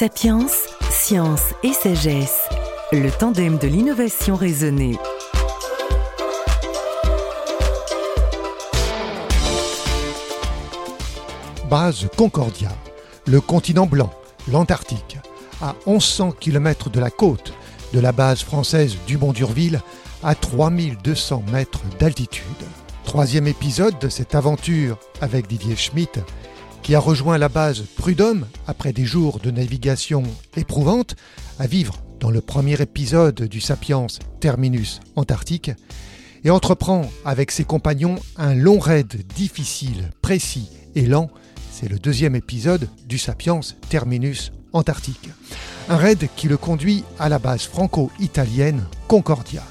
Sapiens, science et sagesse, le tandem de l'innovation raisonnée. Base Concordia, le continent blanc, l'Antarctique, à 1100 km de la côte de la base française du Mont d'Urville, à 3200 mètres d'altitude. Troisième épisode de cette aventure avec Didier Schmitt, qui a rejoint la base Prud'homme après des jours de navigation éprouvante, à vivre dans le premier épisode du Sapiens Terminus Antarctique, et entreprend avec ses compagnons un long raid difficile, précis et lent. C'est le deuxième épisode du Sapiens Terminus Antarctique. Un raid qui le conduit à la base franco-italienne Concordia.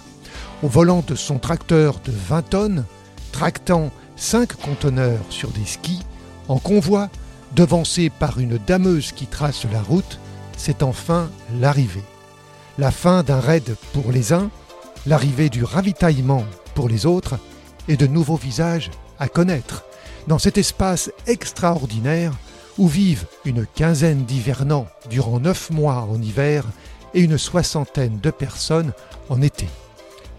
Au volant de son tracteur de 20 tonnes, tractant 5 conteneurs sur des skis, en convoi, devancé par une dameuse qui trace la route, c'est enfin l'arrivée. La fin d'un raid pour les uns, l'arrivée du ravitaillement pour les autres et de nouveaux visages à connaître dans cet espace extraordinaire où vivent une quinzaine d'hivernants durant neuf mois en hiver et une soixantaine de personnes en été.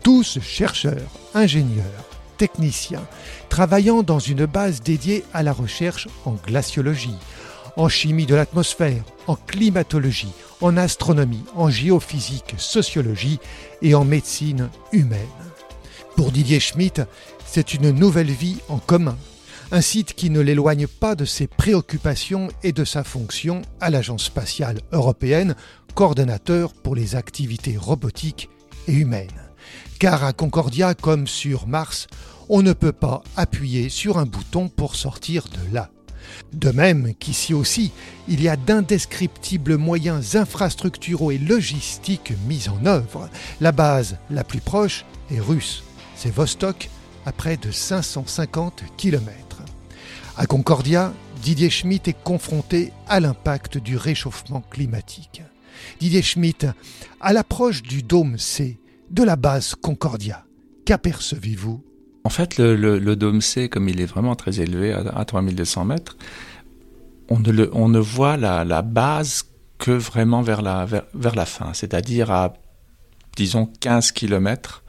Tous chercheurs, ingénieurs, techniciens, travaillant dans une base dédiée à la recherche en glaciologie, en chimie de l'atmosphère, en climatologie, en astronomie, en géophysique, sociologie et en médecine humaine. Pour Didier Schmitt, c'est une nouvelle vie en commun, un site qui ne l'éloigne pas de ses préoccupations et de sa fonction à l'Agence spatiale européenne, coordonnateur pour les activités robotiques et humaines. Car à Concordia, comme sur Mars, on ne peut pas appuyer sur un bouton pour sortir de là. De même qu'ici aussi, il y a d'indescriptibles moyens infrastructuraux et logistiques mis en œuvre. La base la plus proche est russe, c'est Vostok, à près de 550 km. À Concordia, Didier Schmitt est confronté à l'impact du réchauffement climatique. Didier Schmitt, à l'approche du dôme C, de la base Concordia, qu'apercevez-vous? En fait, le, dôme C, comme il est vraiment très élevé, à, 3200 mètres, on ne, on ne voit la, base que vraiment vers la, vers, la fin, c'est-à-dire à, disons, 15 km,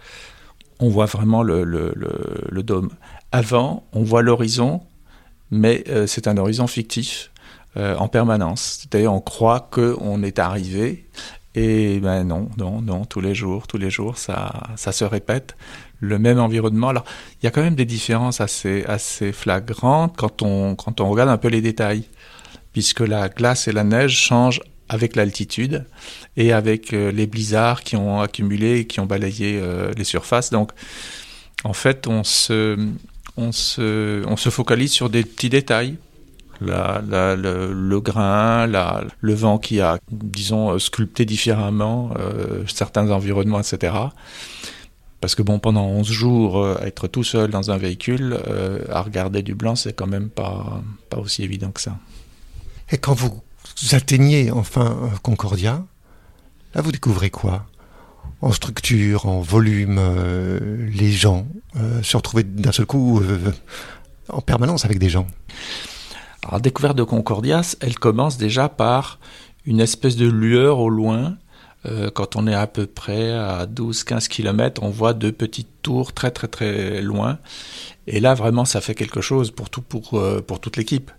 on voit vraiment le, le dôme. Avant, on voit l'horizon, mais euh, c'est un horizon fictif euh, en permanence. C'est-à-dire, on croit qu'on est arrivé et ben non, non, non, tous les jours, tous les jours, ça, ça se répète. Le même environnement. Alors, il y a quand même des différences assez, assez flagrantes quand on, quand on regarde un peu les détails, puisque la glace et la neige changent avec l'altitude et avec euh, les blizzards qui ont accumulé et qui ont balayé euh, les surfaces. Donc, en fait, on se, on se, on se focalise sur des petits détails le, grain, le vent qui a, disons, sculpté différemment euh, certains environnements, etc. Parce que bon, pendant 11 jours, euh, être tout seul dans un véhicule, euh, à regarder du blanc, c'est quand même pas, pas aussi évident que ça. Et quand vous atteignez enfin Concordia, là vous découvrez quoi? En structure, en volume, les gens, se retrouver d'un seul coup en permanence avec des gens alors, la découverte de Concordia, elle commence déjà par une espèce de lueur au loin. Euh, quand on est à peu près à 12-15 km, on voit deux petites tours très très très loin. Et là, vraiment, ça fait quelque chose pour, euh, toute l'équipe.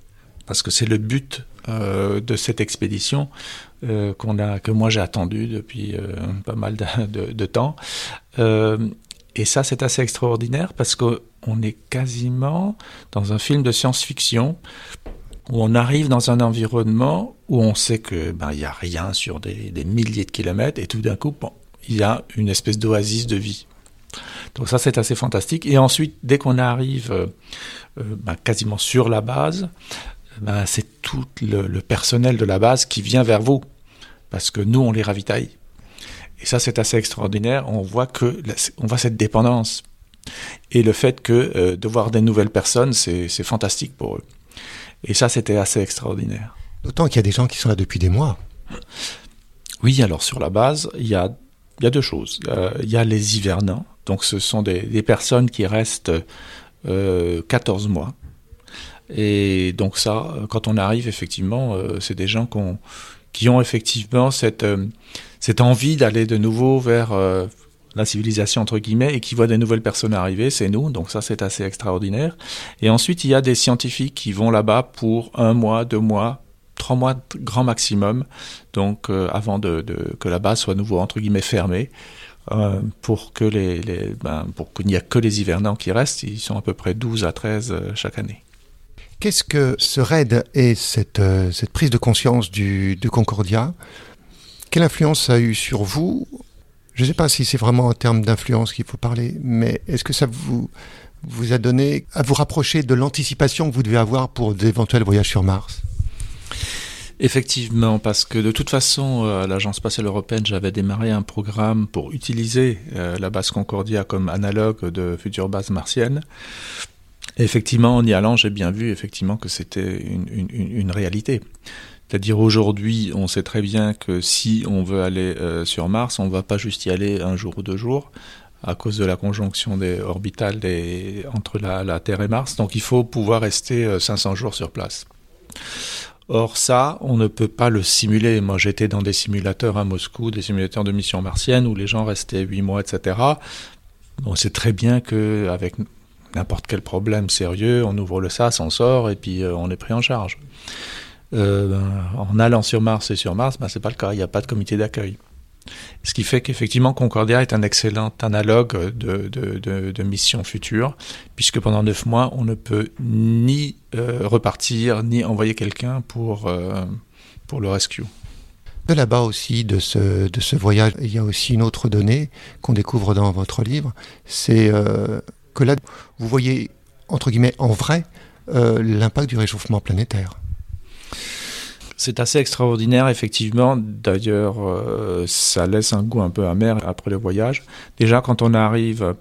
Parce que c'est le but euh, de cette expédition qu'on a, que moi j'ai attendu depuis pas mal de, temps. et ça, c'est assez extraordinaire parce qu'on est quasiment dans un film de science-fiction où on arrive dans un environnement où on sait que ben il y a rien sur des, milliers de kilomètres et tout d'un coup bon, il y a une espèce d'oasis de vie. Donc ça c'est assez fantastique. Et ensuite dès qu'on arrive euh, euh, ben, quasiment sur la base, ben, c'est tout le, personnel de la base qui vient vers vous parce que nous on les ravitaille. Et ça c'est assez extraordinaire. On voit que on voit cette dépendance et le fait que euh, de voir des nouvelles personnes c'est fantastique pour eux. Et ça, c'était assez extraordinaire. D'autant qu'il y a des gens qui sont là depuis des mois. Oui, alors sur la base, il y a, il y a deux choses. Euh, il y a les hivernants, donc ce sont des, des personnes qui restent euh, 14 mois. Et donc ça, quand on arrive, effectivement, euh, c'est des gens qui ont effectivement cette, cette envie d'aller de nouveau vers la civilisation entre guillemets et qui voient des nouvelles personnes arriver, c'est nous, donc ça c'est assez extraordinaire. Et ensuite il y a des scientifiques qui vont là-bas pour un mois, deux mois, trois mois grand maximum, donc euh, avant de, que la base soit nouveau entre guillemets fermée. Euh, pour que les, ben, pour qu'il n'y a que les hivernants qui restent, ils sont à peu près 12 à 13 euh, chaque année. Qu'est-ce que ce raid et cette, cette prise de conscience du, de Concordia Quelle influence a eu sur vous je ne sais pas si c'est vraiment en termes d'influence qu'il faut parler, mais est-ce que ça vous, vous a donné à vous rapprocher de l'anticipation que vous devez avoir pour d'éventuels voyages sur Mars? Effectivement, parce que de toute façon, euh, à l'Agence spatiale européenne, j'avais démarré un programme pour utiliser euh, la base Concordia comme analogue de futures bases martiennes. effectivement, en y allant, j'ai bien vu effectivement que c'était une, une, une réalité. C'est-à-dire aujourd'hui, on sait très bien que si on veut aller euh, sur Mars, on ne va pas juste y aller un jour ou deux jours à cause de la conjonction des orbitales entre la, Terre et Mars. Donc il faut pouvoir rester 500 euh, jours sur place. Or ça, on ne peut pas le simuler. Moi, j'étais dans des simulateurs à Moscou, des simulateurs de mission martienne où les gens restaient 8 mois, etc. On sait très bien que avec n'importe quel problème sérieux, on ouvre le sas, on sort et puis euh, on est pris en charge. Euh, en allant sur Mars et sur Mars, ben, c'est pas le cas. Il n'y a pas de comité d'accueil. Ce qui fait qu'effectivement, Concordia est un excellent analogue de, de, de, mission future, puisque pendant neuf mois, on ne peut ni euh, repartir, ni envoyer quelqu'un pour, euh, pour le rescue. De là-bas aussi, de ce, de ce voyage, il y a aussi une autre donnée qu'on découvre dans votre livre, c'est que là, vous voyez, entre guillemets, en vrai, l'impact du réchauffement planétaire. C'est assez extraordinaire, effectivement. D'ailleurs, euh, ça laisse un goût un peu amer après le voyage. Déjà, quand on arrive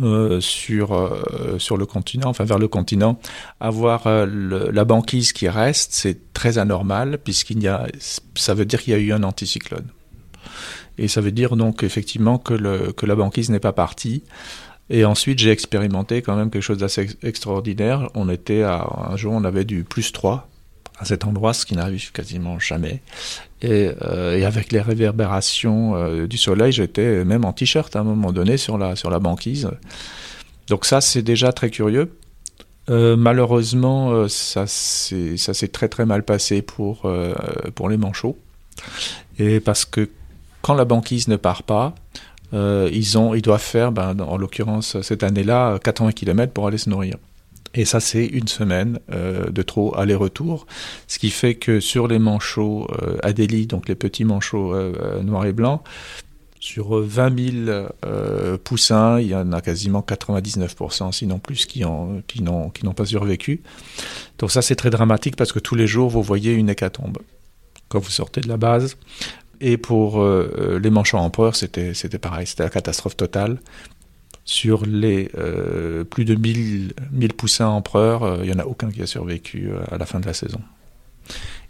euh, sur, euh, sur le continent, enfin vers le continent, avoir la banquise qui reste, c'est très anormal, puisqu'il y a, ça veut dire qu'il y a eu un anticyclone. Et ça veut dire donc effectivement que, le, que la banquise n'est pas partie. Et ensuite, j'ai expérimenté quand même quelque chose d'assez extraordinaire. On était un jour, on avait du plus 3 à cet endroit, ce qui n'arrive quasiment jamais. Et, euh, avec les réverbérations euh, du soleil, j'étais même en t-shirt à un moment donné sur la, sur la banquise. Donc ça, c'est déjà très curieux. Euh, malheureusement, ça s'est très très mal passé pour, pour les manchots. Et parce que quand la banquise ne part pas, ils, ont, ils doivent faire, ben, en l'occurrence cette année-là, 80 km pour aller se nourrir. Et ça, c'est une semaine euh, de trop aller-retour. Ce qui fait que sur les manchots euh, Adélie, donc les petits manchots euh, noirs et blancs, sur 20 000 euh, poussins, il y en a quasiment 99%, sinon plus, qui n'ont pas survécu. Donc ça, c'est très dramatique parce que tous les jours, vous voyez une hécatombe quand vous sortez de la base. Et pour les manchots empereurs, c'était pareil, c'était la catastrophe totale sur les euh, plus de 1000, 1000 poussins empereurs, euh, il n'y en a aucun qui a survécu euh, à la fin de la saison.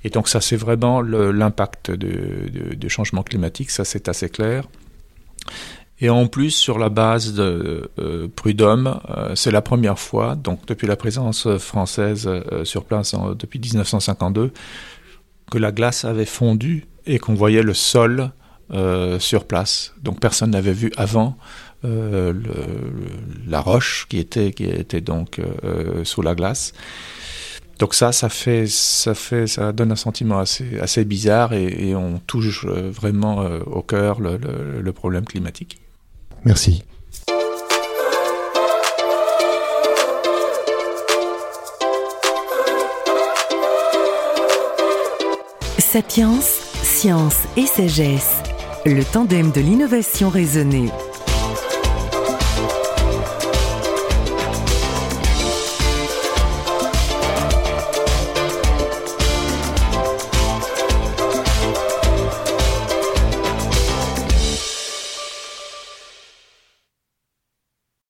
Et donc ça c'est vraiment l'impact du changement climatique, ça c'est assez clair. Et en plus, sur la base de Prud'homme, c'est la première fois, donc depuis la présence française sur place depuis 1952, que la glace avait fondu et qu'on voyait le sol sur place. Donc personne n'avait vu avant euh, la roche qui était, qui était donc euh, sous la glace. Donc ça, ça fait, ça fait, ça donne un sentiment assez, assez bizarre et, on touche euh, vraiment au cœur le, le problème climatique. Merci. Sapiens, science et sagesse, le tandem de l'innovation raisonnée.